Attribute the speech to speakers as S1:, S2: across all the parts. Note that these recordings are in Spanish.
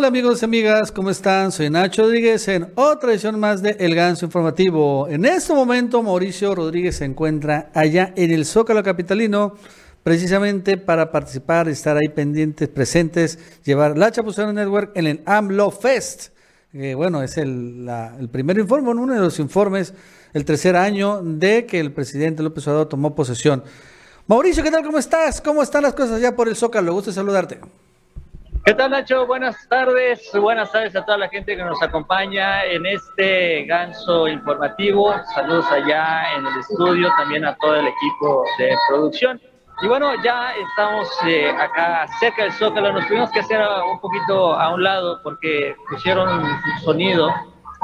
S1: Hola amigos y amigas, ¿cómo están? Soy Nacho Rodríguez en otra edición más de El Ganso Informativo. En este momento Mauricio Rodríguez se encuentra allá en el Zócalo Capitalino precisamente para participar, estar ahí pendientes, presentes, llevar la Chapucero Network en el AMLO Fest. bueno, es el, el primer informe, uno de los informes, el tercer año de que el presidente López Obrador tomó posesión. Mauricio, ¿qué tal? ¿Cómo estás? ¿Cómo están las cosas allá por el Zócalo? Gusto saludarte.
S2: ¿Qué tal Nacho? Buenas tardes, buenas tardes a toda la gente que nos acompaña en este ganso informativo. Saludos allá en el estudio, también a todo el equipo de producción. Y bueno, ya estamos eh, acá cerca del Zócalo, nos tuvimos que hacer un poquito a un lado porque pusieron sonido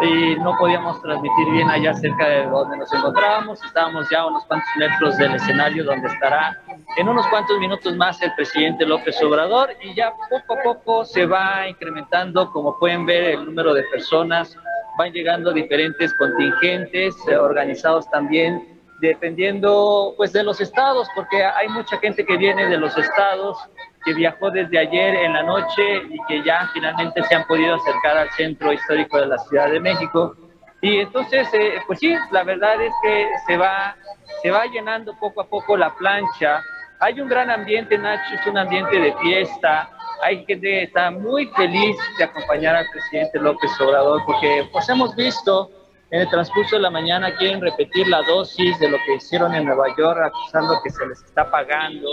S2: y no podíamos transmitir bien allá cerca de donde nos encontrábamos. Estábamos ya a unos cuantos metros del escenario donde estará en unos cuantos minutos más el presidente López Obrador y ya poco a poco se va incrementando, como pueden ver, el número de personas. Van llegando diferentes contingentes eh, organizados también dependiendo pues de los estados, porque hay mucha gente que viene de los estados, que viajó desde ayer en la noche y que ya finalmente se han podido acercar al centro histórico de la Ciudad de México. Y entonces, eh, pues sí, la verdad es que se va, se va llenando poco a poco la plancha. Hay un gran ambiente, Nacho, es un ambiente de fiesta. Hay gente que está muy feliz de acompañar al presidente López Obrador, porque pues hemos visto en el transcurso de la mañana quieren repetir la dosis de lo que hicieron en Nueva York, acusando que se les está pagando,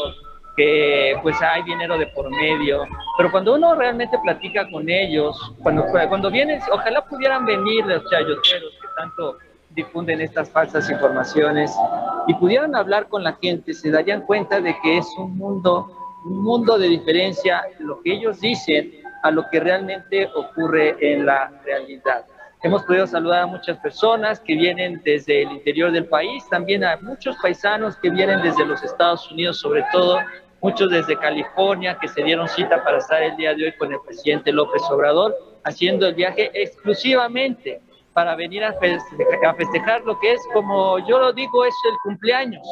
S2: que pues hay dinero de por medio. Pero cuando uno realmente platica con ellos, cuando, cuando vienen, ojalá pudieran venir los chayoteros que tanto difunden estas falsas informaciones y pudieran hablar con la gente, se darían cuenta de que es un mundo, un mundo de diferencia lo que ellos dicen a lo que realmente ocurre en la realidad. Hemos podido saludar a muchas personas que vienen desde el interior del país, también a muchos paisanos que vienen desde los Estados Unidos, sobre todo muchos desde California que se dieron cita para estar el día de hoy con el presidente López Obrador, haciendo el viaje exclusivamente para venir a festejar, lo que es, como yo lo digo, es el cumpleaños.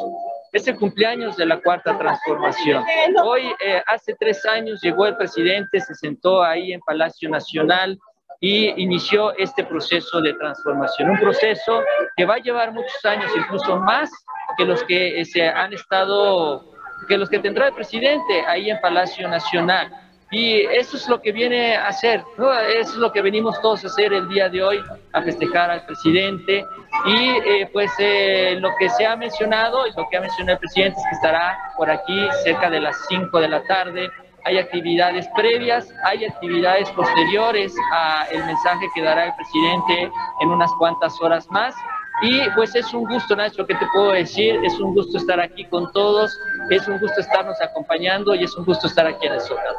S2: Es el cumpleaños de la cuarta transformación. Hoy, eh, hace tres años, llegó el presidente, se sentó ahí en Palacio Nacional, y inició este proceso de transformación, un proceso que va a llevar muchos años, incluso más que los que eh, se han estado, que los que tendrá el presidente ahí en Palacio Nacional. Y eso es lo que viene a hacer, ¿no? eso es lo que venimos todos a hacer el día de hoy, a festejar al presidente. Y eh, pues eh, lo que se ha mencionado y lo que ha mencionado el presidente es que estará por aquí cerca de las 5 de la tarde hay actividades previas, hay actividades posteriores a el mensaje que dará el presidente en unas cuantas horas más. Y pues es un gusto, Nacho, que te puedo decir, es un gusto estar aquí con todos, es un gusto estarnos acompañando y es un gusto estar aquí en el Zócalo.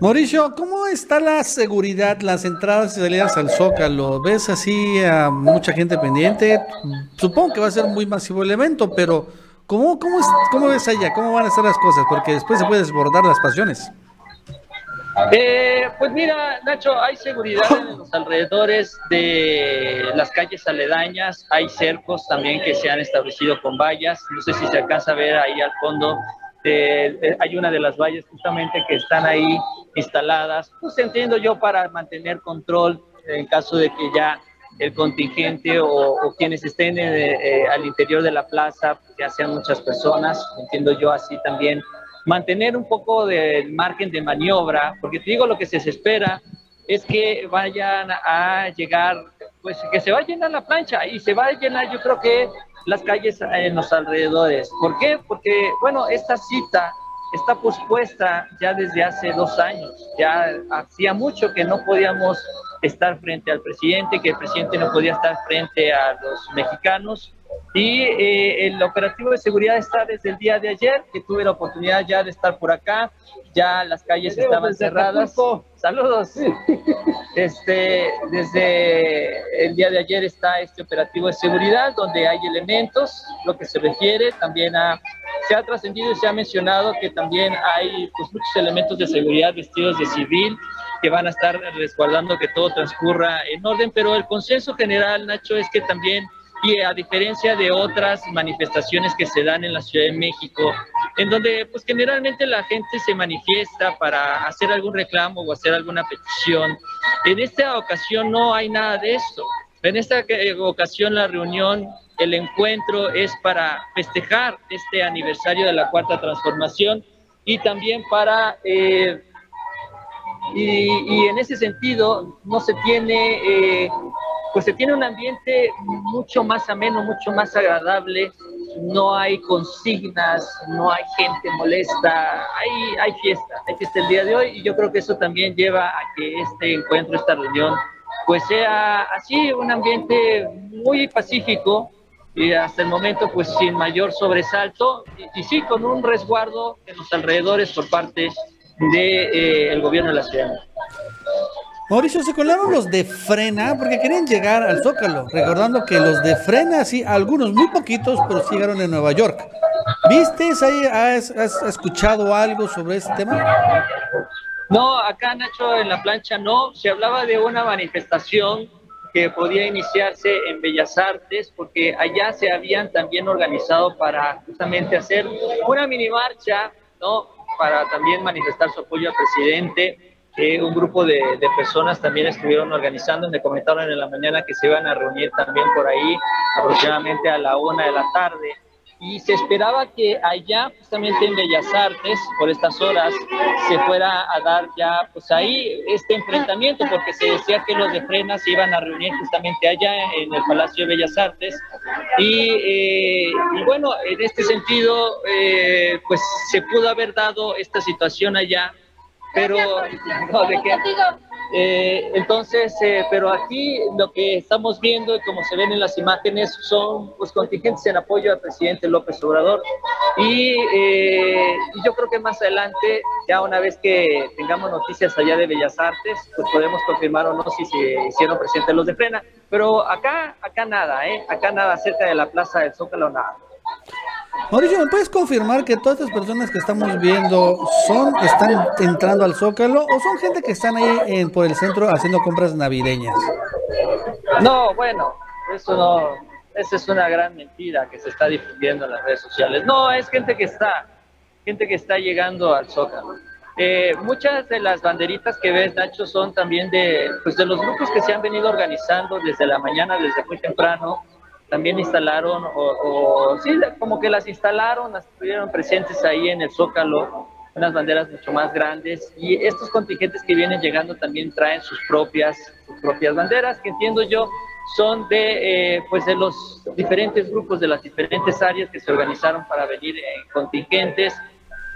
S1: Mauricio, ¿cómo está la seguridad, las entradas y salidas al Zócalo? ¿Ves así a mucha gente pendiente? Supongo que va a ser muy masivo el evento, pero ¿Cómo, cómo, es, ¿Cómo ves allá? ¿Cómo van a ser las cosas? Porque después se puede desbordar las pasiones.
S2: Eh, pues mira, Nacho, hay seguridad en los alrededores de las calles aledañas, hay cercos también que se han establecido con vallas, no sé si se alcanza a ver ahí al fondo, eh, hay una de las vallas justamente que están ahí instaladas, pues entiendo yo para mantener control en caso de que ya el contingente o, quienes estén eh, eh, al interior de la plaza, ya sean muchas personas, entiendo yo así también, mantener un poco del margen de maniobra, porque te digo lo que se espera es que vayan a llegar, pues que se va a llenar la plancha y se va a llenar yo creo que las calles en los alrededores. ¿Por qué? Porque, bueno, esta cita está pospuesta ya desde hace dos años, ya hacía mucho que no podíamos estar frente al presidente, que el presidente no podía estar frente a los mexicanos. Y eh, el operativo de seguridad está desde el día de ayer, que tuve la oportunidad ya de estar por acá, ya las calles estaban cerradas. Saludos. Este, desde el día de ayer está este operativo de seguridad, donde hay elementos, lo que se refiere, también a, se ha trascendido y se ha mencionado que también hay pues, muchos elementos de seguridad vestidos de civil, que van a estar resguardando que todo transcurra en orden, pero el consenso general, Nacho, es que también, y a diferencia de otras manifestaciones que se dan en la Ciudad de México, en donde pues generalmente la gente se manifiesta para hacer algún reclamo o hacer alguna petición. En esta ocasión no hay nada de esto. En esta ocasión la reunión, el encuentro es para festejar este aniversario de la cuarta transformación y también para... Eh, y, en ese sentido no se tiene, eh, pues se tiene un ambiente mucho más ameno, mucho más agradable, no hay consignas, no hay gente molesta, hay, hay fiesta, hay fiesta el día de hoy y yo creo que eso también lleva a que este encuentro, esta reunión, pues sea así, un ambiente muy pacífico y hasta el momento pues sin mayor sobresalto y, y sí con un resguardo en los alrededores por parte del de, eh, gobierno de la ciudad.
S1: Mauricio, se colaron los de frena porque querían llegar al Zócalo, recordando que los de frena, sí, algunos muy poquitos, pero sí llegaron en Nueva York. ¿Viste? Has, has, escuchado algo sobre ese tema?
S2: No, acá Nacho en la plancha no. Se hablaba de una manifestación que podía iniciarse en Bellas Artes, porque allá se habían también organizado para justamente hacer una mini marcha, ¿no? Para también manifestar su apoyo al presidente. un grupo de, personas también estuvieron organizando, me comentaron en la mañana que se iban a reunir también por ahí aproximadamente a la una de la tarde y se esperaba que allá justamente en Bellas Artes por estas horas se fuera a dar ya pues ahí este enfrentamiento porque se decía que los de Frena se iban a reunir justamente allá en el Palacio de Bellas Artes. Y, eh, bueno en este sentido eh, pues se pudo haber dado esta situación allá pero no, de que, eh, entonces, eh, pero aquí lo que estamos viendo y como se ven en las imágenes son pues, contingentes en apoyo al presidente López Obrador. Y, eh, y, yo creo que más adelante, ya una vez que tengamos noticias allá de Bellas Artes, pues podemos confirmar o no si se hicieron presentes los de Frena. Pero acá, acá nada, ¿eh? Acá nada, cerca de la Plaza del Zócalo, nada.
S1: Mauricio, ¿me puedes confirmar que todas estas personas que estamos viendo son están entrando al Zócalo o son gente que están ahí en, por el centro haciendo compras navideñas?
S2: No, bueno, eso no, esa es una gran mentira que se está difundiendo en las redes sociales. No, es gente que está, gente que está llegando al Zócalo. Eh, muchas de las banderitas que ves, Nacho, son también de, pues de los grupos que se han venido organizando desde la mañana, desde muy temprano, también instalaron, o, sí, como que las instalaron, las estuvieron presentes ahí en el Zócalo, unas banderas mucho más grandes, y estos contingentes que vienen llegando también traen sus propias, sus propias banderas, que entiendo yo son de, eh, pues de los diferentes grupos de las diferentes áreas que se organizaron para venir en contingentes,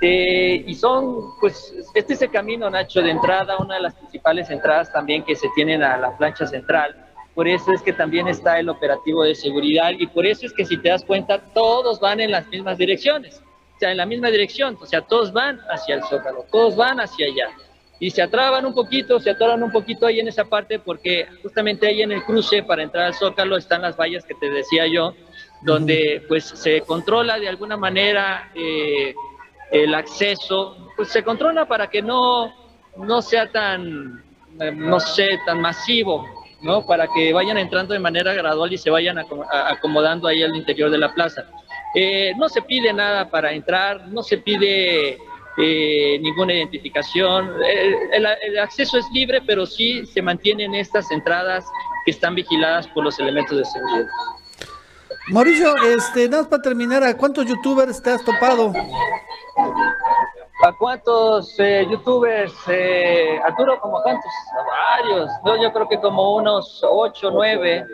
S2: eh, y son, pues, este es el camino, Nacho, de entrada, una de las principales entradas también que se tienen a la plancha central, por eso es que también está el operativo de seguridad y por eso es que si te das cuenta todos van en las mismas direcciones, o sea, en la misma dirección, o sea, todos van hacia el Zócalo, todos van hacia allá. Y se atraban un poquito, se atoran un poquito ahí en esa parte porque justamente ahí en el cruce para entrar al Zócalo están las vallas que te decía yo, donde pues se controla de alguna manera eh, el acceso, pues se controla para que no, no sea tan, eh, no sé, tan masivo, ¿no? Para que vayan entrando de manera gradual y se vayan acomodando ahí al interior de la plaza. Eh, no se pide nada para entrar, no se pide eh, ninguna identificación. El, acceso es libre, pero sí se mantienen estas entradas que están vigiladas por los elementos de seguridad.
S1: Mauricio, este, nada más para terminar, ¿a cuántos youtubers te has topado?
S2: ¿A cuántos eh, youtubers, eh, Arturo, como cuántos? varios. yo creo que como unos 8, 9,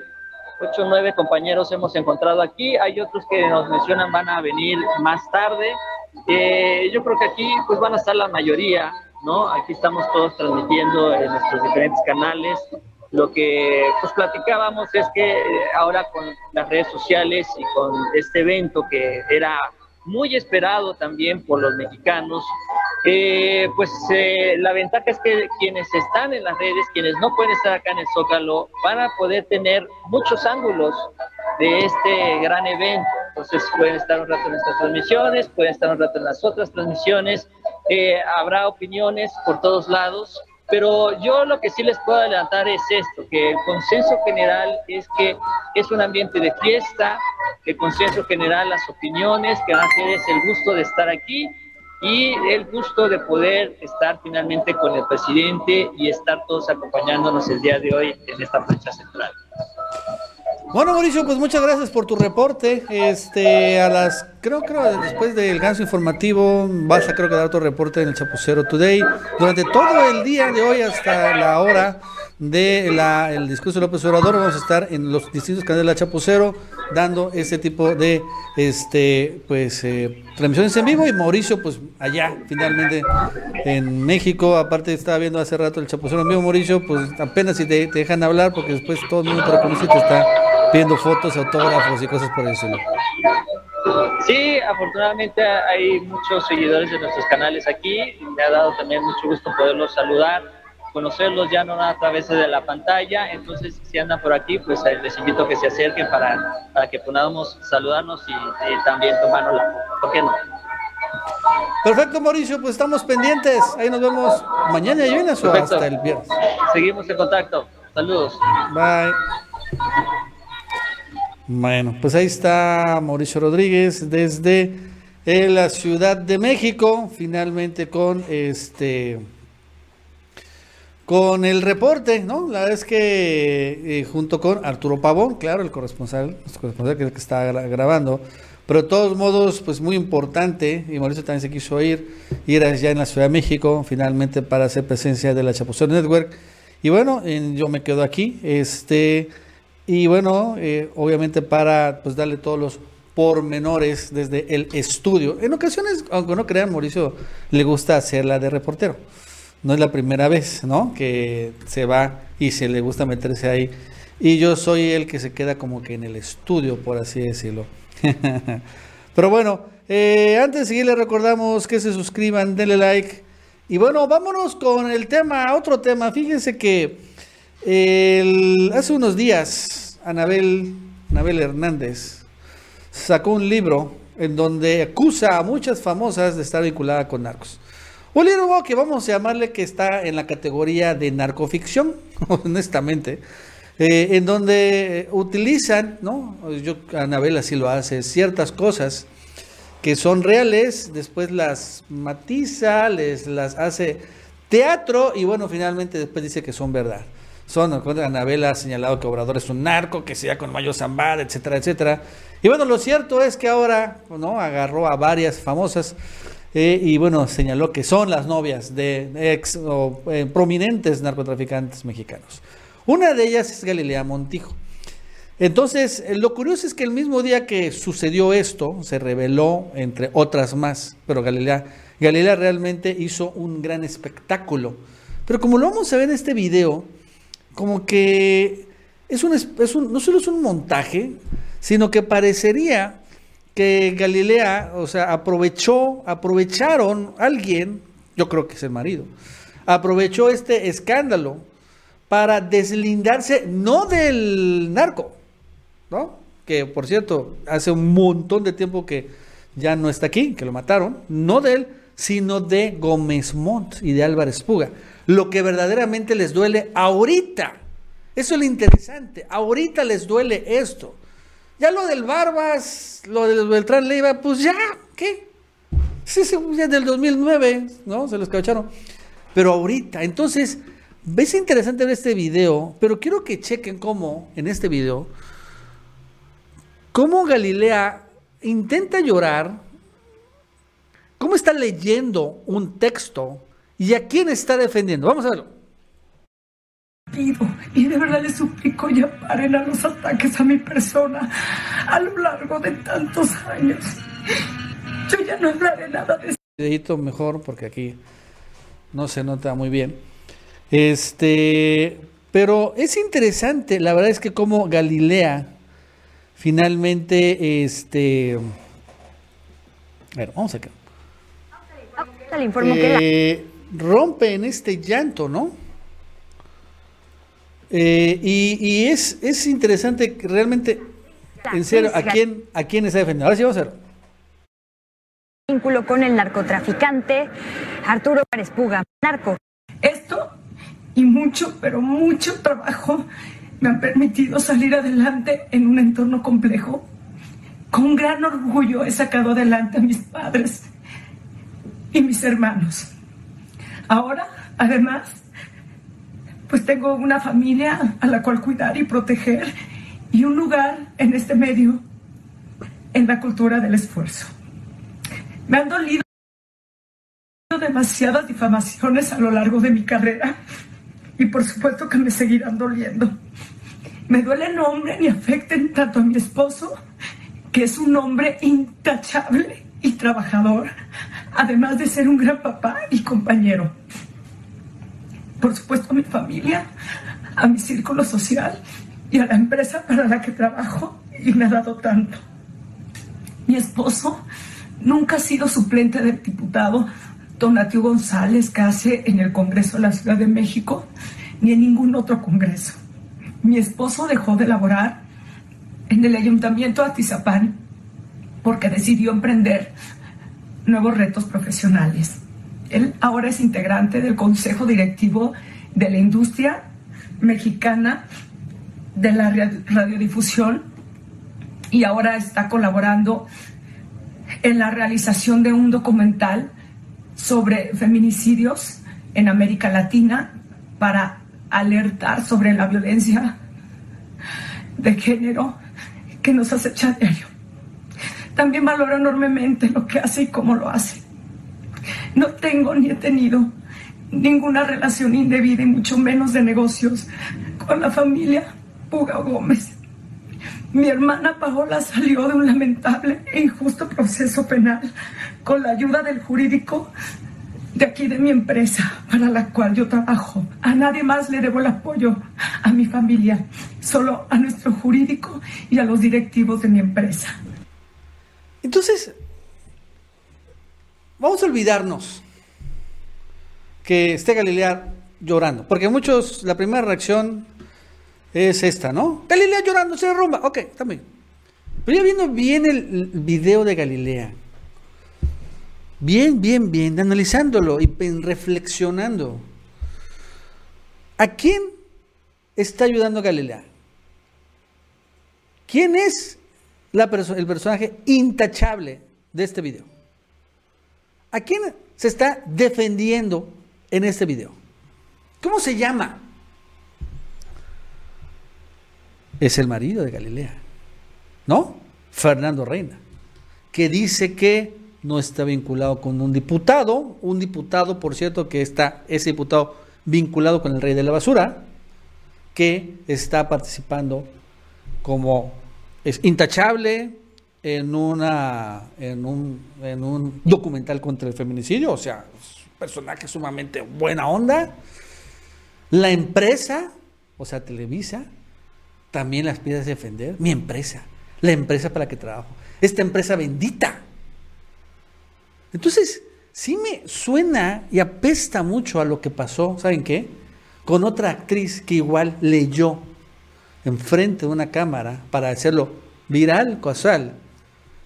S2: 8, 9 compañeros hemos encontrado aquí. Hay otros que nos mencionan van a venir más tarde. Eh, yo creo que aquí pues van a estar la mayoría, ¿no? Aquí estamos todos transmitiendo en nuestros diferentes canales. Lo que pues platicábamos es que eh, ahora con las redes sociales y con este evento que era muy esperado también por los mexicanos. Eh, pues eh, la ventaja es que quienes están en las redes, quienes no pueden estar acá en el Zócalo, van a poder tener muchos ángulos de este gran evento. Entonces pueden estar un rato en estas transmisiones, pueden estar un rato en las otras transmisiones, eh, habrá opiniones por todos lados Pero yo lo que sí les puedo adelantar es esto, que el consenso general es que es un ambiente de fiesta, el consenso general, las opiniones, que van a ser es el gusto de estar aquí y el gusto de poder estar finalmente con el presidente y estar todos acompañándonos el día de hoy en esta fecha central.
S1: Bueno, Mauricio, pues muchas gracias por tu reporte. Este, a las, creo, creo, después del ganso informativo, vas a creo que dar tu reporte en el Chapucero Today. Durante todo el día de hoy hasta la hora del el discurso de López Obrador, vamos a estar en los distintos canales de la Chapucero dando ese tipo de, este, pues, eh, transmisiones en vivo. Y Mauricio, pues, allá, finalmente, en México, aparte estaba viendo hace rato el Chapucero en vivo, Mauricio, pues, apenas si te, dejan hablar, porque después todo el mundo te reconoce y te está pidiendo fotos, autógrafos y cosas por eso.
S2: Sí, afortunadamente hay muchos seguidores de nuestros canales aquí. Me ha dado también mucho gusto poderlos saludar, conocerlos ya no a través de la pantalla. Entonces, si andan por aquí, pues eh, les invito a que se acerquen para, para que podamos saludarnos y, también tomarnos la foto. ¿Por qué no?
S1: Perfecto, Mauricio, pues estamos pendientes. Ahí nos vemos mañana y o hasta el viernes.
S2: Seguimos en contacto. Saludos.
S1: Bye. Bueno, pues ahí está Mauricio Rodríguez desde eh, la Ciudad de México, finalmente con este con el reporte, ¿no? La verdad es que eh, junto con Arturo Pavón, claro, el corresponsal, el corresponsal que, que está grabando, pero de todos modos, pues muy importante, y Mauricio también se quiso ir, ir allá en la Ciudad de México, finalmente para hacer presencia de la Chapuzón Network. Y bueno, yo me quedo aquí, este y bueno, eh, obviamente para pues darle todos los pormenores desde el estudio. En ocasiones, aunque no crean, Mauricio le gusta hacerla de reportero. No es la primera vez, ¿no? Que se va y se le gusta meterse ahí. Y yo soy el que se queda como que en el estudio, por así decirlo. Pero bueno, eh, antes de seguir, les recordamos que se suscriban, denle like. Y bueno, vámonos con el tema, otro tema. Fíjense que hace unos días, Anabel, Hernández sacó un libro en donde acusa a muchas famosas de estar vinculadas con narcos. Un libro que vamos a llamarle que está en la categoría de narcoficción, honestamente, eh, en donde utilizan, ¿no? Yo, Anabel así lo hace, ciertas cosas que son reales, después las matiza, les las hace teatro y bueno, finalmente después dice que son verdad son, Anabela ha señalado que Obrador es un narco, que sea con Mayo Zambada, etcétera, etcétera. Y bueno, lo cierto es que ahora, ¿no? Agarró a varias famosas eh, y bueno, señaló que son las novias de ex o eh, prominentes narcotraficantes mexicanos. Una de ellas es Galilea Montijo. Entonces, eh, lo curioso es que el mismo día que sucedió esto, se reveló, entre otras más, pero Galilea, Galilea realmente hizo un gran espectáculo. Pero como lo vamos a ver en este video, como que es un, es un, no solo es un montaje, sino que parecería que Galilea, o sea, aprovechó, aprovecharon alguien, yo creo que es el marido, aprovechó este escándalo para deslindarse, no del narco, ¿no? Que por cierto, hace un montón de tiempo que ya no está aquí, que lo mataron, no de él, sino de Gómez Montt y de Álvarez Puga lo que verdaderamente les duele ahorita. Eso es lo interesante. Ahorita les duele esto. Ya lo del Barbas, lo del Beltrán Leiva, pues ya, ¿qué? Sí, sí, ya del 2009, ¿no? Se los cacharon. Pero ahorita, entonces, ves interesante ver este video, pero quiero que chequen cómo, en este video, cómo Galilea intenta llorar, cómo está leyendo un texto ¿Y a quién está defendiendo? Vamos a verlo.
S3: Pido y de verdad le suplico ya paren a los ataques a mi persona a lo largo de tantos años. Yo ya no hablaré nada de
S1: eso. mejor porque aquí no se nota muy bien. Este, pero es interesante, la verdad es que como Galilea finalmente, este, vamos a ver. Le informo que rompe en este llanto, ¿no? Eh, y, es, es interesante que realmente, en serio, ¿a quién, ¿a quién está defendiendo? Ahora sí vamos a ver.
S4: Vínculo con el narcotraficante Arturo Pérez Puga. Narco.
S3: Esto y mucho, pero mucho trabajo me han permitido salir adelante en un entorno complejo. Con gran orgullo he sacado adelante a mis padres y mis hermanos. Ahora, además, pues tengo una familia a la cual cuidar y proteger y un lugar en este medio en la cultura del esfuerzo. Me han dolido demasiadas difamaciones a lo largo de mi carrera y por supuesto que me seguirán doliendo. Me duele no hombre ni afecten tanto a mi esposo, que es un hombre intachable y trabajador, además de ser un gran papá y compañero. Por supuesto a mi familia, a mi círculo social y a la empresa para la que trabajo y me ha dado tanto. Mi esposo nunca ha sido suplente del diputado Donatio González Case en el Congreso de la Ciudad de México ni en ningún otro Congreso. Mi esposo dejó de laborar en el Ayuntamiento de Atizapán porque decidió emprender nuevos retos profesionales. Él ahora es integrante del Consejo Directivo de la Industria Mexicana de la Radiodifusión y ahora está colaborando en la realización de un documental sobre feminicidios en América Latina para alertar sobre la violencia de género que nos acecha a diario. También valoro enormemente lo que hace y cómo lo hace. No tengo ni he tenido ninguna relación indebida y mucho menos de negocios con la familia Puga Gómez. Mi hermana Paola salió de un lamentable e injusto proceso penal con la ayuda del jurídico de aquí de mi empresa para la cual yo trabajo. A nadie más le debo el apoyo, a mi familia, solo a nuestro jurídico y a los directivos de mi empresa.
S1: Entonces, vamos a olvidarnos que esté Galilea llorando, porque muchos, la primera reacción es esta, ¿no? Galilea llorando, se derrumba, ok, también. Pero ya viendo bien el video de Galilea, bien, bien, bien, analizándolo y reflexionando, ¿a quién está ayudando Galilea? ¿Quién es el personaje intachable de este video? ¿A quién se está defendiendo en este video? ¿Cómo se llama? Es el marido de Galilea, ¿no? Fernando Reina, que dice que no está vinculado con un diputado, un diputado, por cierto, que está, ese diputado vinculado con el rey de la basura, que está participando como es intachable en una en un, en un documental contra el feminicidio, o sea, un personaje sumamente buena onda. La empresa, o sea, Televisa, también las pide defender. Mi empresa, la empresa para la que trabajo, esta empresa bendita. Entonces, sí me suena y apesta mucho a lo que pasó, ¿saben qué? Con otra actriz que igual leyó enfrente de una cámara para hacerlo viral, casual,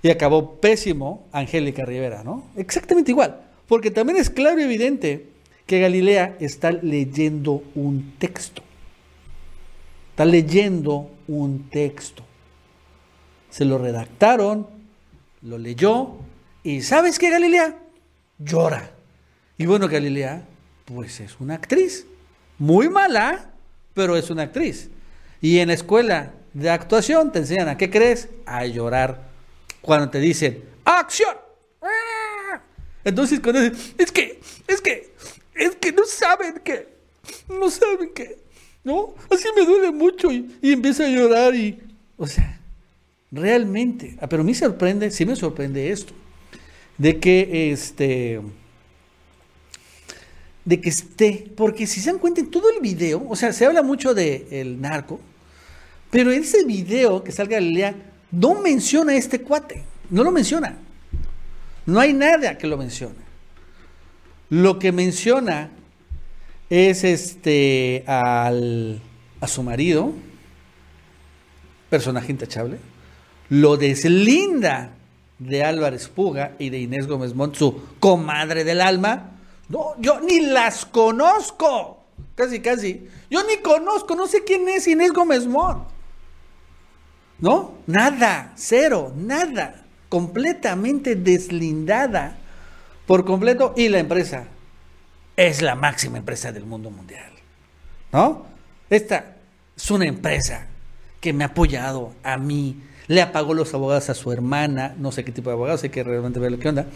S1: y acabó pésimo Angélica Rivera, ¿no? Exactamente igual, porque también es claro y evidente que Galilea está leyendo un texto. Está leyendo un texto. Se lo redactaron, lo leyó, y ¿sabes qué, Galilea? Llora. Y bueno, Galilea, pues es una actriz. Muy mala, pero es una actriz. Y en la escuela de actuación te enseñan a qué crees? A llorar. Cuando te dicen, ¡acción! Entonces cuando dicen, es que, es que, es que no saben que, no saben que, ¿no? Así me duele mucho y, y empieza a llorar y, o sea, realmente, ah, pero a mí sorprende, sí me sorprende esto de que este de que esté, porque si se dan cuenta en todo el video, o sea, se habla mucho del el narco, pero ese video que salga Galilea no menciona este cuate, no lo menciona. No hay nada que lo mencione. Lo que menciona es este al, a su marido, personaje intachable, lo deslinda de Álvarez Puga y de Inés Gómez Mont, su comadre del alma. No, yo ni las conozco. casi, casi. Yo ni conozco, no sé quién es Inés Gómez Mont. ¿No? Nada, cero, nada. Completamente deslindada por completo. Y la empresa es la máxima empresa del mundo mundial. ¿No? Esta es una empresa que me ha apoyado a mí, le apagó los abogados a su hermana, no sé qué tipo de abogados, hay que realmente ver lo que onda,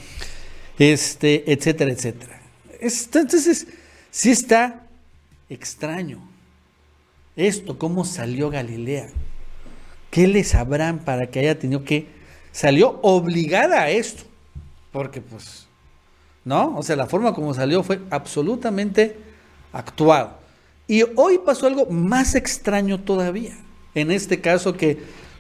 S1: este, etcétera, etcétera. Entonces, sí está extraño. Esto, cómo salió Galilea. ¿Qué le sabrán para que haya tenido que... Salió obligada a esto. Porque pues, ¿no? O sea, la forma como salió fue absolutamente actuado. Y hoy pasó algo más extraño todavía. En este caso que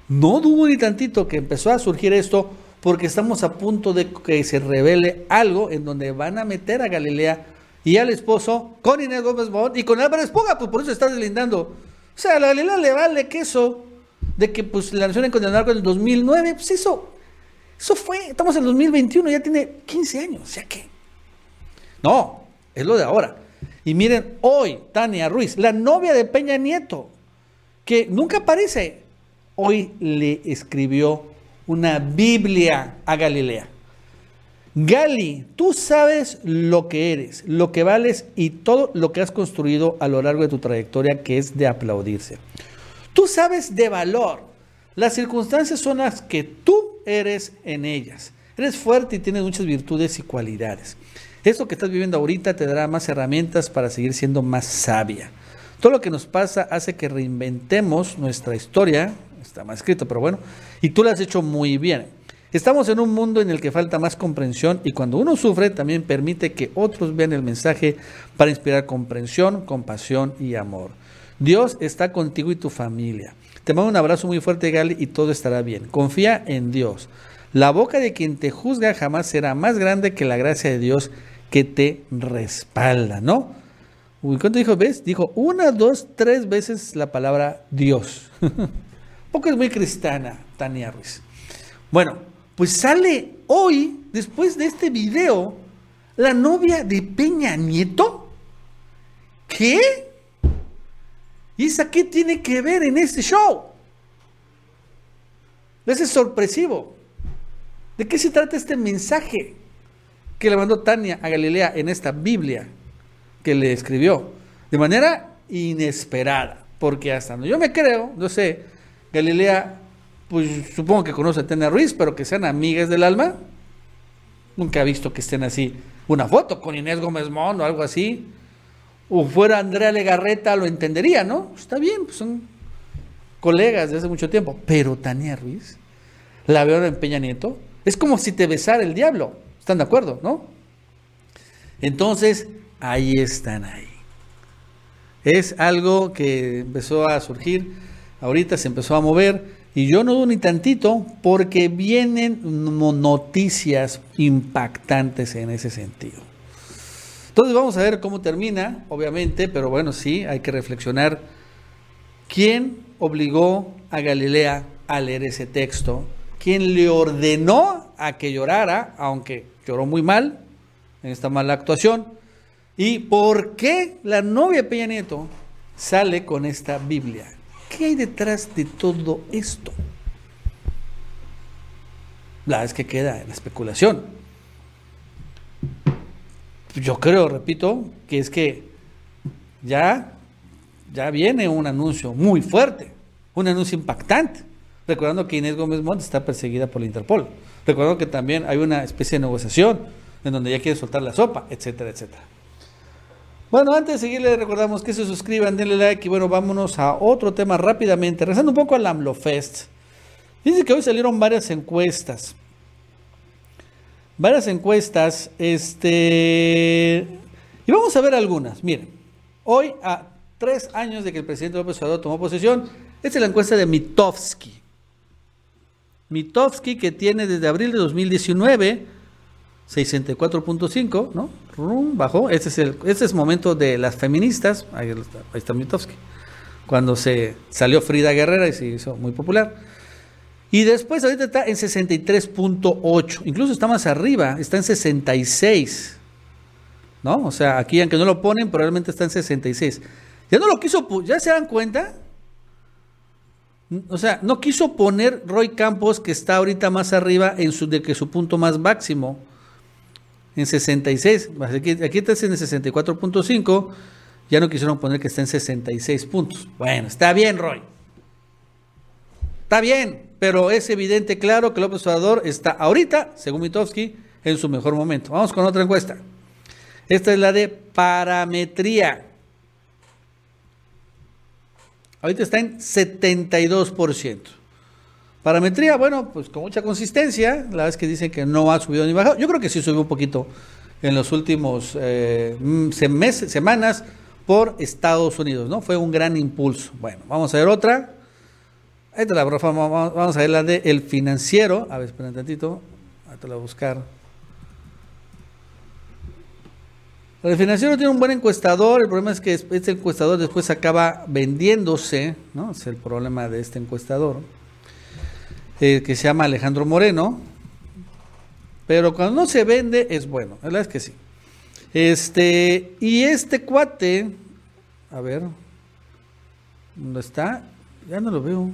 S1: no dudo ni tantito que empezó a surgir esto porque estamos a punto de que se revele algo en donde van a meter a Galilea y al esposo con Inés Gómez Mont y con Álvaro Espoga, pues por eso está deslindando. O sea, a la Galilea le vale queso de que pues la nación en condenar con el 2009, pues eso, eso fue, estamos en el 2021, ya tiene 15 años, o sea que, no, es lo de ahora. Y miren, hoy Tania Ruiz, la novia de Peña Nieto, que nunca aparece, hoy le escribió una Biblia a Galilea. Gali, tú sabes lo que eres, lo que vales y todo lo que has construido a lo largo de tu trayectoria que es de aplaudirse. Tú sabes de valor. Las circunstancias son las que tú eres en ellas. Eres fuerte y tienes muchas virtudes y cualidades. Esto que estás viviendo ahorita te dará más herramientas para seguir siendo más sabia. Todo lo que nos pasa hace que reinventemos nuestra historia, está más escrito, pero bueno, y tú lo has hecho muy bien. Estamos en un mundo en el que falta más comprensión y cuando uno sufre también permite que otros vean el mensaje para inspirar comprensión, compasión y amor. Dios está contigo y tu familia. Te mando un abrazo muy fuerte, Gali, y todo estará bien. Confía en Dios. La boca de quien te juzga jamás será más grande que la gracia de Dios que te respalda, ¿no? Uy, ¿cuánto dijo? ¿Ves? Dijo una, dos, tres veces la palabra Dios. Poco es muy cristiana, Tania Ruiz. Bueno, pues sale hoy, después de este video, la novia de Peña Nieto. ¿Qué? ¿Y qué tiene que ver en este show? Ese es sorpresivo. ¿De qué se trata este mensaje que le mandó Tania a Galilea en esta Biblia que le escribió? De manera inesperada, porque hasta yo me creo, no sé, Galilea, pues supongo que conoce a Tania Ruiz, pero que sean amigas del alma. Nunca he visto que estén así. Una foto con Inés Gómez Mon o algo así o fuera Andrea Legarreta, lo entendería, ¿no? Está bien, pues son colegas de hace mucho tiempo. Pero Tania Ruiz, la veo en Peña Nieto, es como si te besara el diablo. ¿Están de acuerdo, no? Entonces, ahí están ahí. Es algo que empezó a surgir, ahorita se empezó a mover, y yo no dudo ni tantito porque vienen noticias impactantes en ese sentido. Entonces vamos a ver cómo termina, obviamente, pero bueno, sí, hay que reflexionar. ¿Quién obligó a Galilea a leer ese texto? ¿Quién le ordenó a que llorara, aunque lloró muy mal en esta mala actuación? ¿Y por qué la novia Peña Nieto sale con esta Biblia? ¿Qué hay detrás de todo esto? La es que queda en la especulación yo creo, repito, que es que ya, ya viene un anuncio muy fuerte, un anuncio impactante. Recordando que Inés Gómez Montt está perseguida por la Interpol. Recordando que también hay una especie de negociación en donde ya quiere soltar la sopa, etcétera, etcétera. Bueno, antes de seguirle, recordamos que se suscriban, denle like y bueno, vámonos a otro tema rápidamente. Regresando un poco al AMLOFest. Dice que hoy salieron varias encuestas varias encuestas, este, y vamos a ver algunas. Miren, hoy a tres años de que el presidente López Obrador tomó posesión, esta es la encuesta de Mitofsky. Mitofsky que tiene desde abril de 2019 64.5, ¿no? bajó. Este es el este es momento de las feministas. Ahí está, ahí está Mitofsky. Cuando se salió Frida Guerrera y se hizo muy popular. Y después ahorita está en 63.8, incluso está más arriba, está en 66. ¿no? O sea, aquí aunque no lo ponen, probablemente está en 66. Ya no lo quiso, ¿ya se dan cuenta? O sea, no quiso poner Roy Campos, que está ahorita más arriba en su, de que su punto más máximo, en 66. Aquí, aquí está en 64.5. Ya no quisieron poner que está en 66 puntos. Bueno, está bien, Roy. Está bien, pero es evidente, claro, que López Obrador está ahorita, según Mitofsky, en su mejor momento. Vamos con otra encuesta. Esta es la de parametría. Ahorita está en 72%. Parametría, bueno, pues con mucha consistencia. La vez que dicen que no ha subido ni bajado. Yo creo que sí subió un poquito en los últimos eh, meses, semanas por Estados Unidos, ¿no? Fue un gran impulso. Bueno, vamos a ver otra. Ahí te la vamos a ver la de el financiero. A ver, espera un tantito. Ahí te la voy a buscar. El financiero tiene un buen encuestador, el problema es que este encuestador después acaba vendiéndose, ¿no? Es el problema de este encuestador, eh, que se llama Alejandro Moreno, pero cuando no se vende es bueno, la verdad es que sí. Este, y este cuate, a ver, ¿dónde está? Ya no lo veo.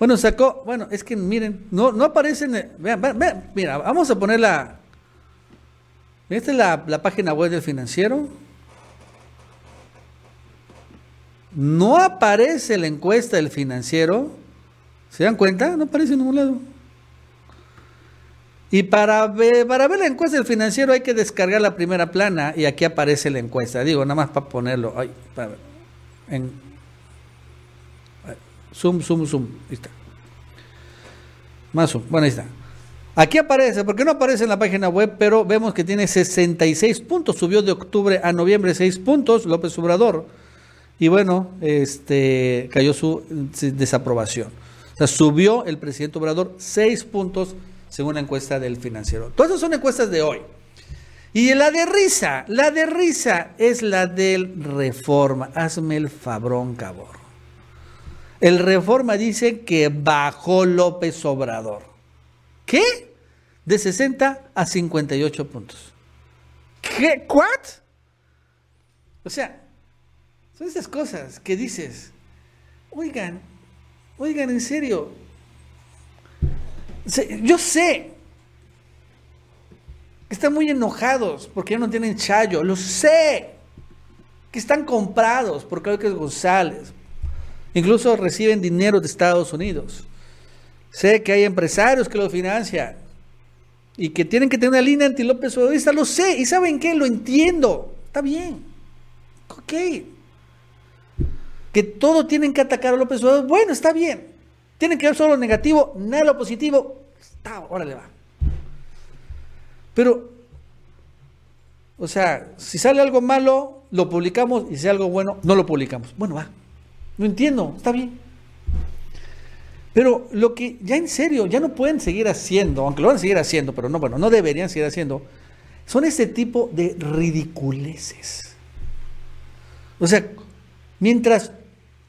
S1: Bueno, sacó, bueno, es que miren, no, no aparecen, vean, vean, vean, mira, vamos a poner la, esta es la, página web del financiero. No aparece la encuesta del financiero. ¿Se dan cuenta? No aparece en ningún lado. Y para ver, para ver la encuesta del financiero hay que descargar la primera plana y aquí aparece la encuesta. Digo, nada más para ponerlo. Ay, para ver. En, zoom, zoom, zoom. Ahí está. Más zoom. Bueno, ahí está. Aquí aparece, porque no aparece en la página web, pero vemos que tiene 66 puntos. Subió de octubre a noviembre 6 puntos López Obrador. Y bueno, este cayó su desaprobación. O sea, subió el presidente Obrador 6 puntos según la encuesta del financiero. Todas esas son encuestas de hoy. Y la de risa, la de risa es la del Reforma. Hazme el fabrón, cabor. El Reforma dice que bajó López Obrador. ¿Qué? de 60 a 58 puntos. ¿Qué? ¿What? O sea, son esas cosas que dices, oigan, oigan, en serio, yo sé que están muy enojados porque ya no tienen chayo, lo sé, que están comprados por es González, incluso reciben dinero de Estados Unidos. Sé que hay empresarios que lo financian y que tienen que tener una línea anti López Obradorista, lo sé, y ¿saben qué? Lo entiendo, está bien, ok. Que todo tienen que atacar a López Obrador, bueno, está bien. Tienen que ver solo lo negativo, nada lo positivo, está, órale va. Pero, o sea, si sale algo malo, lo publicamos, y si sale algo bueno, no lo publicamos. Bueno, va, no entiendo, está bien. Pero lo que ya en serio, ya no pueden seguir haciendo, aunque lo van a seguir haciendo, pero no, bueno, no deberían seguir haciendo, son este tipo de ridiculeces. O sea, mientras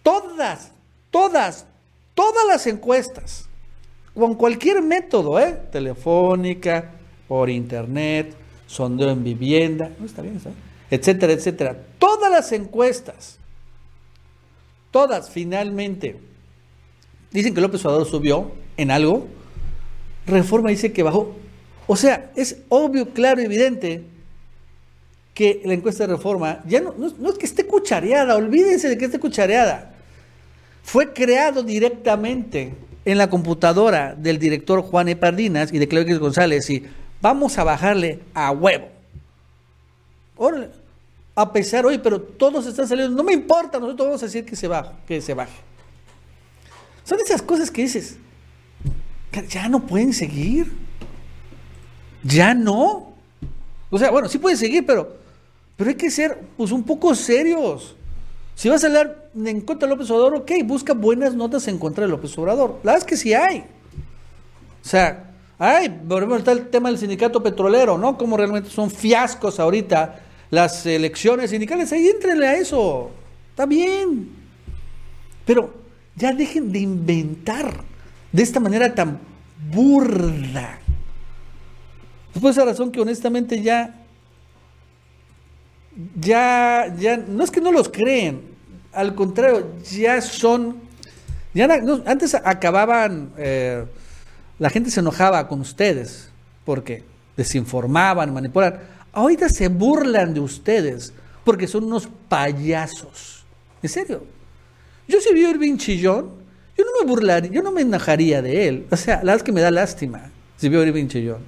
S1: todas, todas, todas las encuestas, con cualquier método, ¿eh? telefónica, por internet, sondeo en vivienda, no está bien, ¿está? etcétera, etcétera, todas las encuestas, todas finalmente Dicen que López Obrador subió en algo. Reforma dice que bajó. O sea, es obvio, claro, evidente que la encuesta de reforma ya no, no, es que esté cuchareada, olvídense de que esté cuchareada. Fue creado directamente en la computadora del director Juan E. Pardinas y de Claudio González y vamos a bajarle a huevo. A pesar, hoy, pero todos están saliendo, no me importa, nosotros vamos a decir que se baje, que se baje. Son esas cosas que dices, ya no pueden seguir. Ya no. O sea, bueno, sí pueden seguir, pero, pero hay que ser pues un poco serios. Si vas a hablar en contra de López Obrador, ok, busca buenas notas en contra de López Obrador. La verdad es que sí hay. O sea, hay, ejemplo, está el tema del sindicato petrolero, ¿no? Como realmente son fiascos ahorita las elecciones sindicales. Ahí entrenle a eso. Está bien. Pero ya dejen de inventar de esta manera tan burda. Es por esa razón que honestamente ya ya, ya, no es que no los creen, al contrario, ya son, ya antes acababan, eh, la gente se enojaba con ustedes porque desinformaban, manipulaban. Ahorita se burlan de ustedes porque son unos payasos. En serio. Yo si veo Irving Chillón, yo no me burlaría, yo no me enojaría de él. O sea, la verdad es que me da lástima si veo Irving Chillón.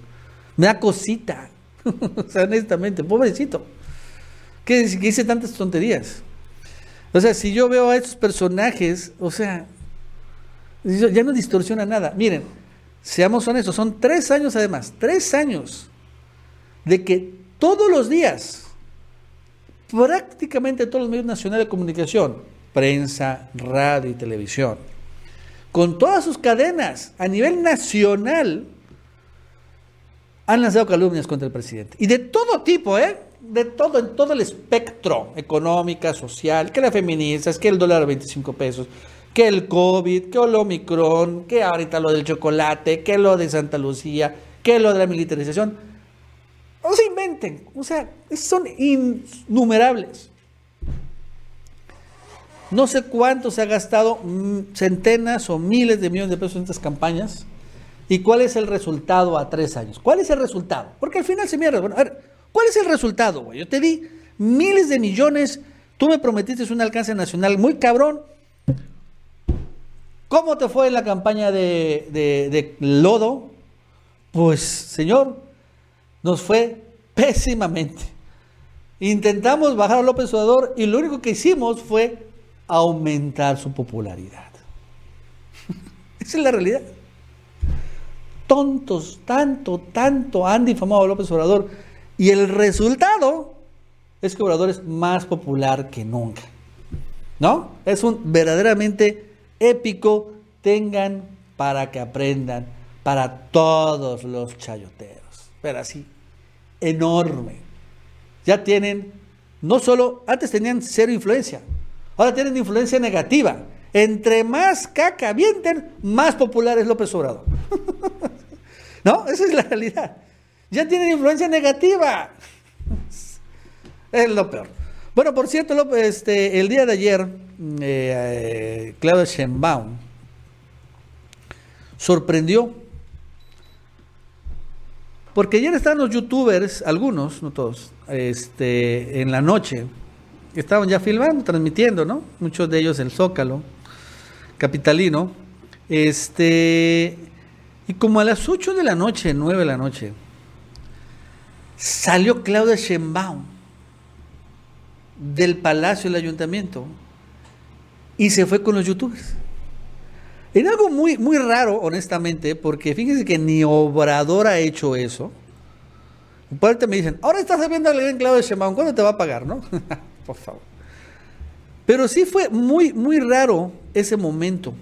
S1: Me da cosita. o sea, honestamente, pobrecito. Que, que dice tantas tonterías. O sea, si yo veo a estos personajes, o sea, ya no distorsiona nada. Miren, seamos honestos, son tres años además, tres años de que todos los días, prácticamente todos los medios nacionales de comunicación, prensa, radio y televisión, con todas sus cadenas a nivel nacional, han lanzado calumnias contra el presidente. Y de todo tipo, ¿eh? De todo, en todo el espectro, económica, social, que la feministas, que el dólar a 25 pesos, que el COVID, que el Omicron, que ahorita lo del chocolate, que lo de Santa Lucía, que lo de la militarización. No se inventen, o sea, son innumerables. No sé cuánto se ha gastado, mm, centenas o miles de millones de pesos en estas campañas ¿Y cuál es el resultado a tres años? ¿Cuál es el resultado? Porque al final se mierda. Bueno, a ver, ¿cuál es el resultado, güey? Yo te di miles de millones, tú me prometiste un alcance nacional muy cabrón. ¿Cómo te fue en la campaña de, de Lodo? Pues, señor, nos fue pésimamente. Intentamos bajar a López Obrador y lo único que hicimos fue aumentar su popularidad. Esa es la realidad tontos, tanto, tanto han difamado a López Obrador. Y el resultado es que Obrador es más popular que nunca. ¿No? Es un verdaderamente épico. Tengan para que aprendan para todos los chayoteros. Pero así, enorme. Ya tienen, no solo, antes tenían cero influencia, ahora tienen influencia negativa. Entre más caca avienten, más popular es López Obrador. ¿No? Esa es la realidad. Ya tienen influencia negativa. Es lo peor. Bueno, por cierto, este, el día de ayer, eh, eh, Claudia Sheinbaum sorprendió. Porque ayer estaban los youtubers, algunos, no todos, este, en la noche, estaban ya filmando, transmitiendo, ¿no? Muchos de ellos el Zócalo, capitalino. Este, y como a las 8 de la noche, 9 de la noche, salió Claudia Sheinbaum del Palacio del Ayuntamiento y se fue con los youtubers. En algo muy, muy raro, honestamente, porque fíjense que ni Obrador ha hecho eso. parte me dicen, ahora estás viendo a Claudia Sheinbaum, ¿cuándo te va a pagar, no? Por favor. Pero sí fue muy, muy raro ese momento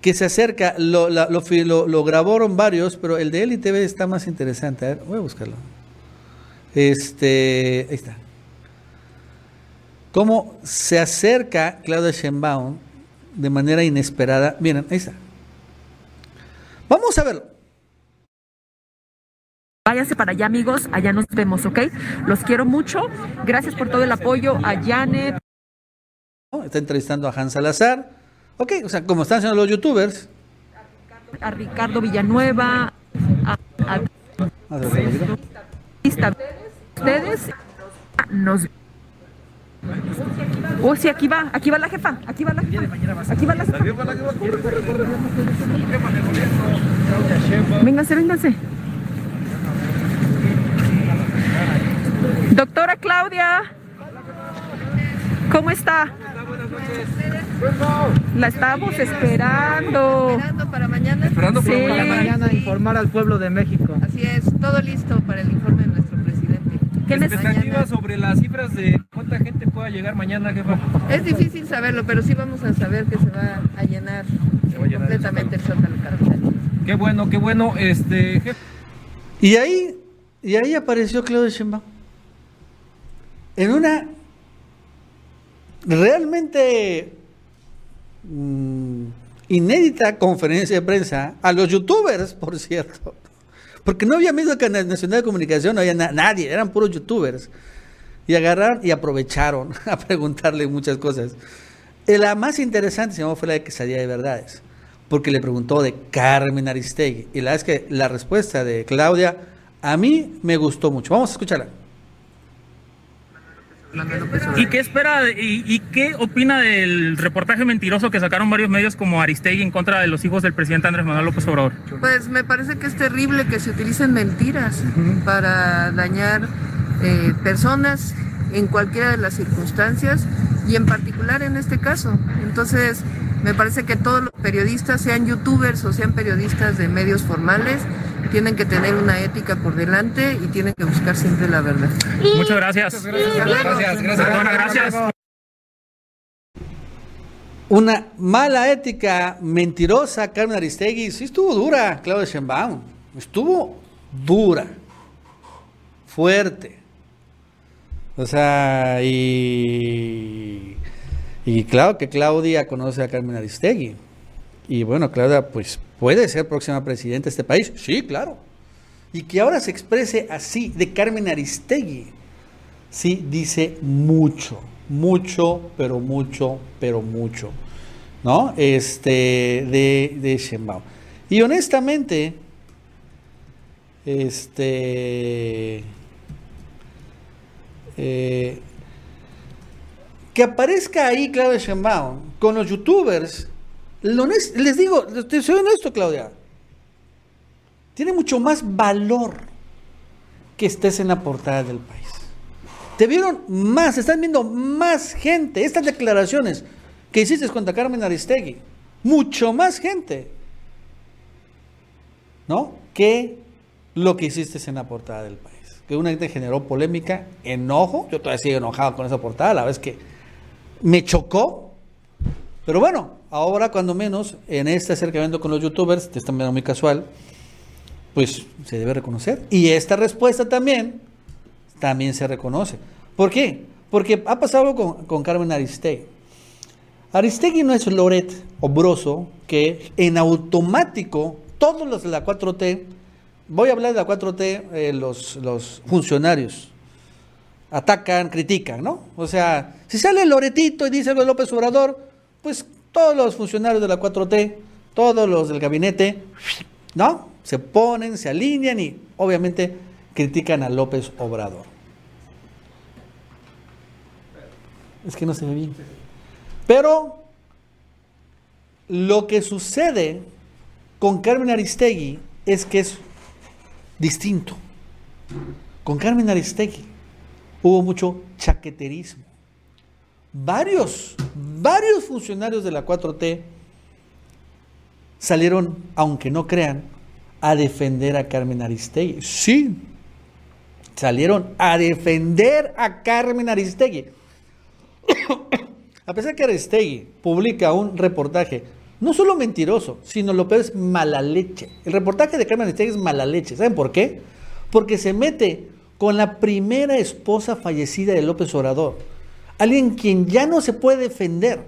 S1: que se acerca, lo, grabaron varios, pero el de LTV está más interesante. A ver, voy a buscarlo. Este, ahí está. Cómo se acerca Claudia Sheinbaum de manera inesperada. Miren, ahí está. Vamos a verlo.
S4: Váyanse para allá, amigos. Allá nos vemos, ¿ok? Los quiero mucho. Gracias por todo el apoyo a Janet.
S1: Está entrevistando a Hans Salazar. Ok, o sea, como están haciendo los youtubers.
S4: A Ricardo Villanueva, a, a, ustedes nos Oh, sí, aquí va, aquí va la jefa, aquí va la jefa. Aquí va la jefa. Vénganse, vénganse. Doctora Claudia, ¿cómo está? La estamos esperando.
S5: Esperando para mañana.
S6: Esperando para mañana informar al pueblo de México.
S5: Así es, todo listo para el informe de nuestro presidente.
S6: ¿Qué expectativa sobre las cifras de cuánta gente pueda llegar mañana, jefa?
S5: Es difícil saberlo, pero sí vamos a saber que se va a llenar, completamente el capital.
S6: Qué bueno, qué bueno, este jefe.
S1: Y ahí, y ahí apareció Claudio Sheinbaum. En una realmente mm, inédita conferencia de prensa a los youtubers, por cierto. Porque no había medio nacional de comunicación, no había nadie, eran puros youtubers. Y agarraron y aprovecharon a preguntarle muchas cosas. Eh, la más interesante, se fue la de Quesadilla de Verdades, porque le preguntó de Carmen Aristegui. Y la es que la respuesta de Claudia a mí me gustó mucho. Vamos a escucharla.
S7: ¿Y qué espera y, qué opina del reportaje mentiroso que sacaron varios medios como Aristegui en contra de los hijos del presidente Andrés Manuel López Obrador?
S5: Pues me parece que es terrible que se utilicen mentiras para dañar eh, personas en cualquiera de las circunstancias y en particular en este caso. Entonces, me parece que todos los periodistas, sean youtubers o sean periodistas de medios formales, tienen que tener una ética por delante y tienen que buscar siempre la verdad.
S7: Muchas gracias. Gracias, gracias,
S1: Una mala ética mentirosa, Carmen Aristegui, sí estuvo dura, Claudia Sheinbaum. Estuvo dura, fuerte. O sea, y, y claro que Claudia conoce a Carmen Aristegui. Y bueno, Claudia, pues puede ser próxima presidenta de este país. Sí, claro. Y que ahora se exprese así de Carmen Aristegui, sí, dice mucho, mucho, pero mucho, pero mucho, ¿no? Este, de, de. Y honestamente, este, eh, que aparezca ahí Claudia Sheinbaum con los youtubers les digo, soy honesto, Claudia. Tiene mucho más valor que estés en la portada del país. Te vieron más, están viendo más gente. Estas declaraciones que hiciste contra Carmen Aristegui, mucho más gente, ¿no? Que lo que hiciste en la portada del país. Que una gente generó polémica, enojo. Yo todavía sigo enojado con esa portada, la vez que me chocó. Pero bueno, Ahora, cuando menos, en este acercamiento con los youtubers, de esta manera muy casual, pues se debe reconocer. Y esta respuesta también, también se reconoce. ¿Por qué? Porque ha pasado con, con Carmen Aristegui. Aristegui no es Loret Obroso, que en automático, todos los de la 4T, voy a hablar de la 4T, eh, los, los funcionarios, atacan, critican, ¿no? O sea, si sale Loretito y dice algo de López Obrador, pues todos los funcionarios de la 4T, todos los del gabinete, ¿no? Se ponen, se alinean y obviamente critican a López Obrador. Es que no se ve bien. Pero lo que sucede con Carmen Aristegui es que es distinto. Con Carmen Aristegui hubo mucho chaqueterismo varios, varios funcionarios de la 4T salieron, aunque no crean, a defender a Carmen Aristegui. Sí, salieron a defender a Carmen Aristegui. a pesar que Aristegui publica un reportaje, no solo mentiroso, sino lo peor es mala leche. El reportaje de Carmen Aristegui es mala leche. ¿Saben por qué? Porque se mete con la primera esposa fallecida de López Obrador alguien quien ya no se puede defender,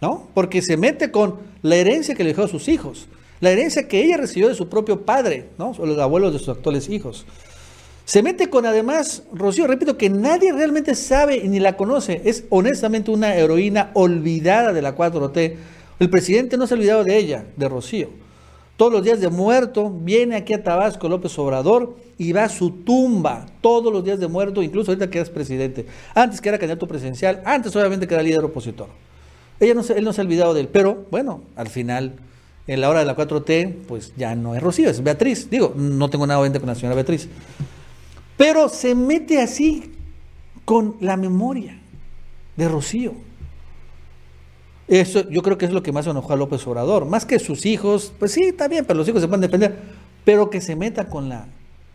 S1: ¿no? Porque se mete con la herencia que le dejó a sus hijos, la herencia que ella recibió de su propio padre, ¿no? O los abuelos de sus actuales hijos. Se mete con además, Rocío, repito, que nadie realmente sabe ni la conoce. Es honestamente una heroína olvidada de la 4T. El presidente no se ha olvidado de ella, de Rocío. Todos los días de muerto, viene aquí a Tabasco López Obrador y va a su tumba todos los días de muerto, incluso ahorita que es presidente. Antes que era candidato presidencial, antes obviamente que era líder opositor. Ella no se, él no se ha olvidado de él, pero bueno, al final, en la hora de la 4T, pues ya no es Rocío, es Beatriz. Digo, no tengo nada obviamente con la señora Beatriz. Pero se mete así con la memoria de Rocío. Eso yo creo que es lo que más enojó a López Obrador. Más que sus hijos, pues sí, está bien, pero los hijos se pueden defender. Pero que se meta con la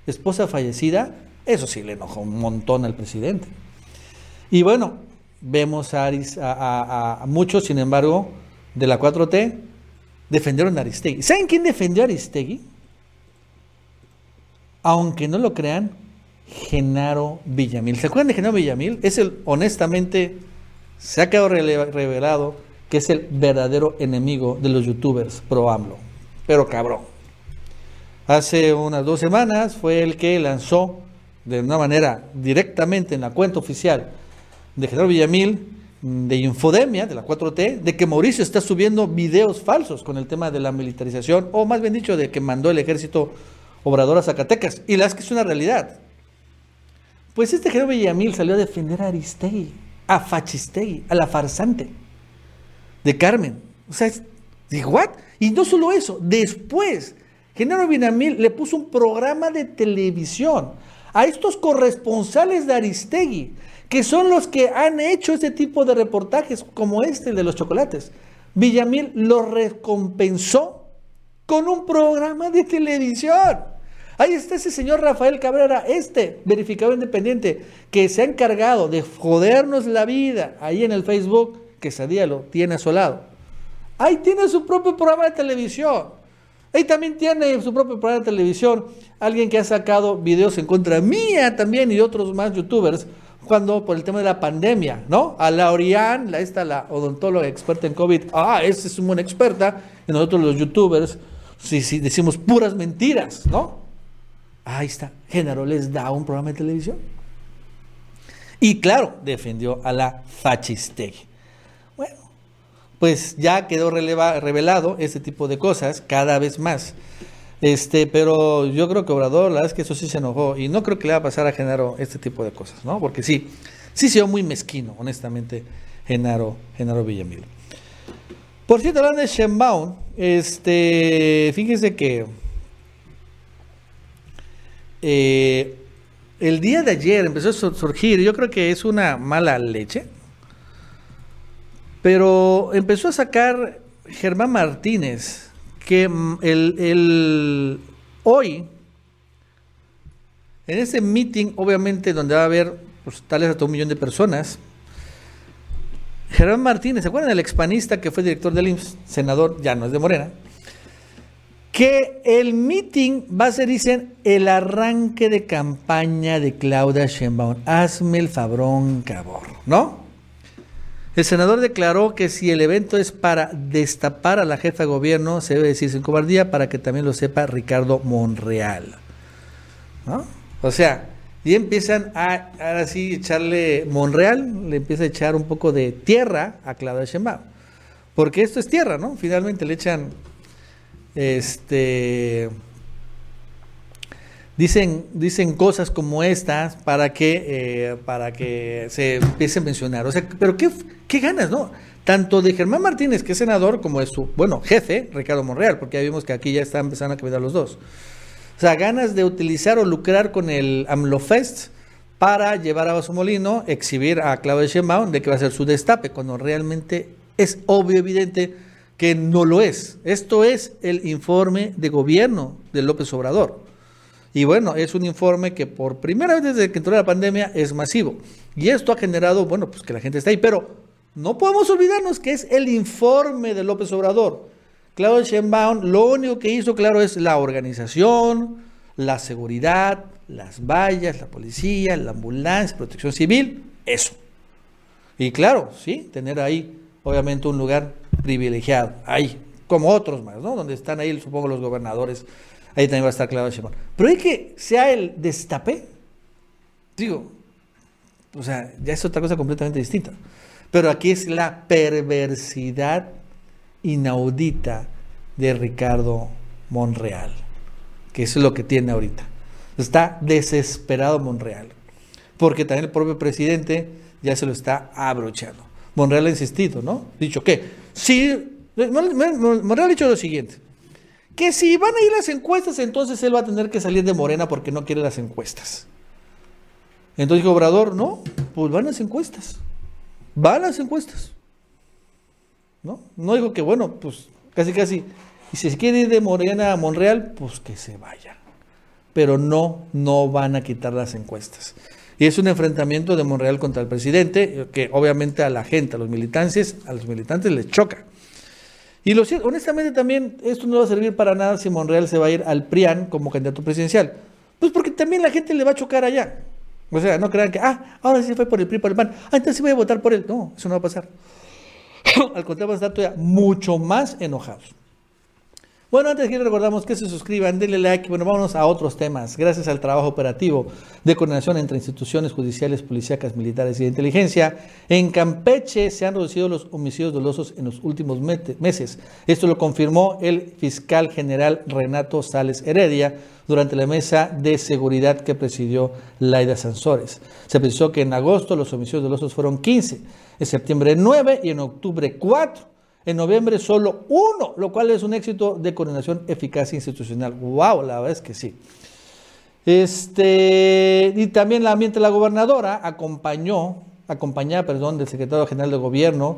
S1: esposa fallecida, eso sí le enojó un montón al presidente. Y bueno, vemos a, a, muchos, sin embargo, de la 4T, defendieron a Aristegui. ¿Saben quién defendió a Aristegui? Aunque no lo crean, Genaro Villamil. ¿Se acuerdan de Genaro Villamil? Es el, honestamente, se ha quedado revelado que es el verdadero enemigo de los youtubers pro AMLO. Pero cabrón. hace unas dos semanas fue el que lanzó de una manera directamente en la cuenta oficial de General Villamil, de Infodemia, de la 4T, de que Mauricio está subiendo videos falsos con el tema de la militarización, o más bien dicho, de que mandó el ejército obrador a Zacatecas. Y la es que es una realidad. Pues este General Villamil salió a defender a Aristegui, a Fachistegui, a la farsante de Carmen. O sea, dijo, ¿what? Y no solo eso, después, Genaro Villamil le puso un programa de televisión a estos corresponsales de Aristegui, que son los que han hecho este tipo de reportajes, como este, de los chocolates. Villamil lo recompensó con un programa de televisión. Ahí está ese señor Rafael Cabrera, este verificador independiente, que se ha encargado de jodernos la vida ahí en el Facebook, que día lo tiene asolado. Ahí tiene su propio programa de televisión. Ahí también tiene su propio programa de televisión. Alguien que ha sacado videos en contra mía también y otros más youtubers cuando por el tema de la pandemia, ¿no? A la la, esta, la odontóloga experta en COVID, ah, esa es una experta, y nosotros los youtubers, si, si decimos puras mentiras, ¿no? Ahí está, Genaro les da un programa de televisión. Y claro, defendió a la Fachistegui. Pues ya quedó revelado ese tipo de cosas cada vez más. Este, pero yo creo que Obrador, la verdad es que eso sí se enojó y no creo que le va a pasar a Genaro este tipo de cosas, ¿no? Porque sí, sí se muy mezquino, honestamente, Genaro, Genaro Villamil. Por cierto, hablando de Shenbaum, este, fíjense que eh, el día de ayer empezó a surgir, yo creo que es una mala leche, pero empezó a sacar Germán Martínez, que mm, el, hoy, en ese meeting, obviamente, donde va a haber pues, tales hasta un millón de personas, Germán Martínez, ¿se acuerdan del expanista que fue director del IMSS, senador, ya no es de Morena? Que el meeting va a ser, dicen, el arranque de campaña de Claudia Sheinbaum. Hazme el fabrón, cabor, ¿no? El senador declaró que si el evento es para destapar a la jefa de gobierno, se debe decir sin cobardía para que también lo sepa Ricardo Monreal. ¿No? O sea, y empiezan a ahora sí echarle Monreal, le empieza a echar un poco de tierra a Claudia Sheinbaum. Porque esto es tierra, ¿no? Finalmente le echan este dicen, dicen cosas como estas para que, eh, para que se empiece a mencionar. O sea, pero qué, qué ganas, ¿no? Tanto de Germán Martínez, que es senador, como de su, bueno, jefe, Ricardo Monreal, porque ya vimos que aquí ya están empezando a cambiar los dos. O sea, ganas de utilizar o lucrar con el AMLOFest para llevar a su molino, exhibir a Claudia Sheinbaum de que va a ser su destape, cuando realmente es obvio, evidente, que no lo es. Esto es el informe de gobierno de López Obrador. Y bueno, es un informe que por primera vez desde que entró la pandemia es masivo. Y esto ha generado, bueno, pues que la gente está ahí. Pero no podemos olvidarnos que es el informe de López Obrador. Claudio Sheinbaum lo único que hizo, claro, es la organización, la seguridad, las vallas, la policía, la ambulancia, protección civil, eso. Y claro, sí, tener ahí, obviamente, un lugar privilegiado, ahí, como otros más, ¿no? Donde están ahí, supongo, los gobernadores Ahí también va a estar claro Pero hay que sea el destape. Digo, o sea, ya es otra cosa completamente distinta. Pero aquí es la perversidad inaudita de Ricardo Monreal, que es lo que tiene ahorita. Está desesperado Monreal, porque también el propio presidente ya se lo está abrochando. Monreal ha insistido, ¿no? Dicho que, sí, Monreal ha dicho lo siguiente, que si van a ir las encuestas, entonces él va a tener que salir de Morena porque no quiere las encuestas. Entonces dijo Obrador, no, pues van las encuestas. Van las encuestas. ¿No? No dijo que, bueno, pues casi casi, y si se quiere ir de Morena a Monreal, pues que se vaya. Pero no, no van a quitar las encuestas. Y es un enfrentamiento de Monreal contra el presidente, que obviamente a la gente, a los militantes, a los militantes les choca. Y lo cierto, honestamente también esto no va a servir para nada si Monreal se va a ir al PRIAN como candidato presidencial. Pues porque también la gente le va a chocar allá. O sea, no crean que, ah, ahora sí fue por el PRI, por el PAN, ah, entonces sí voy a votar por él. No, eso no va a pasar. al contrario, van a estar todavía mucho más enojados. Bueno, antes quiero recordamos que se suscriban, denle like. Bueno, vámonos a otros temas. Gracias al trabajo operativo de coordinación entre instituciones judiciales, policíacas, militares y de inteligencia, en Campeche se han reducido los homicidios dolosos en los últimos meses. Esto lo confirmó el fiscal general Renato Sales Heredia durante la mesa de seguridad que presidió Laida Sansores. Se precisó que en agosto los homicidios dolosos fueron 15, en septiembre 9 y en octubre 4 en noviembre solo uno, lo cual es un éxito de coordinación eficacia institucional. ¡Wow! La verdad es que sí. Este, y también la ambiente la gobernadora acompañó, acompañada, perdón, del secretario general de gobierno,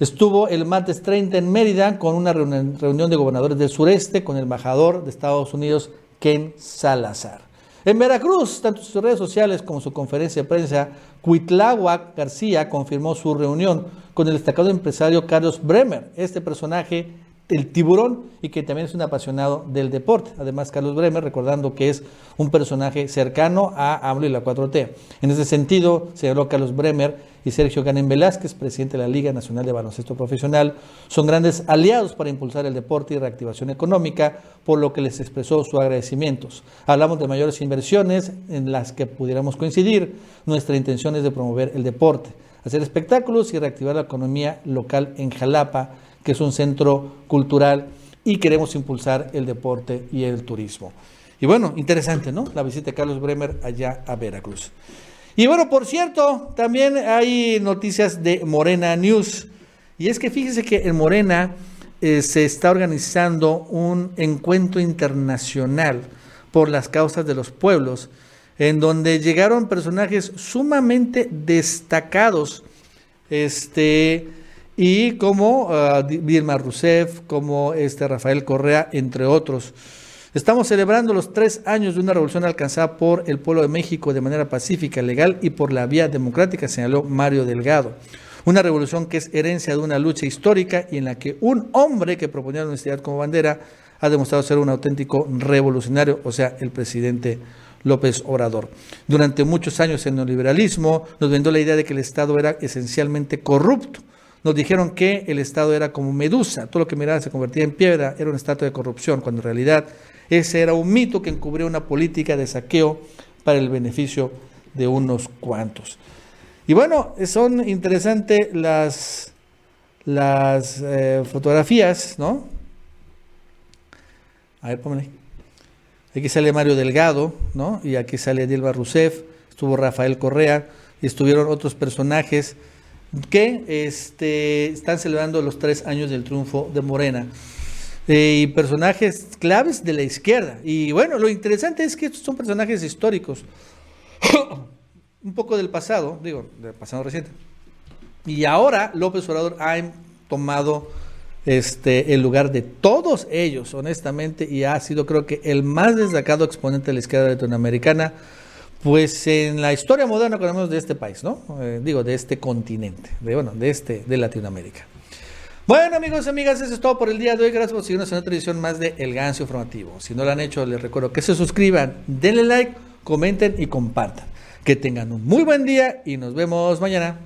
S1: estuvo el martes 30 en Mérida con una reunión de gobernadores del sureste con el embajador de Estados Unidos, Ken Salazar. En Veracruz, tanto sus redes sociales como su conferencia de prensa, Cuitláhuac García confirmó su reunión con el destacado empresario Carlos Bremer. Este personaje el tiburón y que también es un apasionado del deporte. Además, Carlos Bremer, recordando que es un personaje cercano a AMLO y la 4T. En ese sentido, señaló Carlos Bremer y Sergio Ganem Velázquez, presidente de la Liga Nacional de Baloncesto Profesional, son grandes aliados para impulsar el deporte y reactivación económica, por lo que les expresó sus agradecimientos. Hablamos de mayores inversiones en las que pudiéramos coincidir. Nuestra intención es de promover el deporte, hacer espectáculos y reactivar la economía local en Jalapa que es un centro cultural y queremos impulsar el deporte y el turismo. Y bueno, interesante, ¿no? La visita de Carlos Bremer allá a Veracruz. Y bueno, por cierto, también hay noticias de Morena News. Y es que fíjese que en Morena eh, se está organizando un encuentro internacional por las causas de los pueblos, en donde llegaron personajes sumamente destacados. Este, y como uh, Rousseff, como este Rafael Correa, entre otros. Estamos celebrando los tres años de una revolución alcanzada por el pueblo de México de manera pacífica, legal y por la vía democrática, señaló Mario Delgado. Una revolución que es herencia de una lucha histórica y en la que un hombre que proponía la honestidad como bandera ha demostrado ser un auténtico revolucionario, o sea, el presidente López Obrador. Durante muchos años el neoliberalismo nos vendió la idea de que el Estado era esencialmente corrupto nos dijeron que el Estado era como Medusa, todo lo que miraba se convertía en piedra, era un estado de corrupción, cuando en realidad ese era un mito que encubría una política de saqueo para el beneficio de unos cuantos. Y bueno, son interesantes las, las eh, fotografías, ¿no? A ver. Aquí sale Mario Delgado, ¿no? Y aquí sale Dilma Rousseff, estuvo Rafael Correa, y estuvieron otros personajes que este, están celebrando los tres años del triunfo de Morena. Eh, y personajes claves de la izquierda. Y bueno, lo interesante es que estos son personajes históricos. Un poco del pasado, digo, del pasado reciente. Y ahora López Obrador ha tomado este, el lugar de todos ellos, honestamente, y ha sido creo que el más destacado exponente de la izquierda latinoamericana pues en la historia moderna que de este país, ¿no? Eh, digo, de este continente, de, bueno, de este, de Latinoamérica. Bueno, amigos y amigas, eso es todo por el día de hoy. Gracias por seguirnos en otra edición más de El Gancio Informativo. Si no lo han hecho, les recuerdo que se suscriban, denle like, comenten y compartan. Que tengan un muy buen día y nos vemos mañana.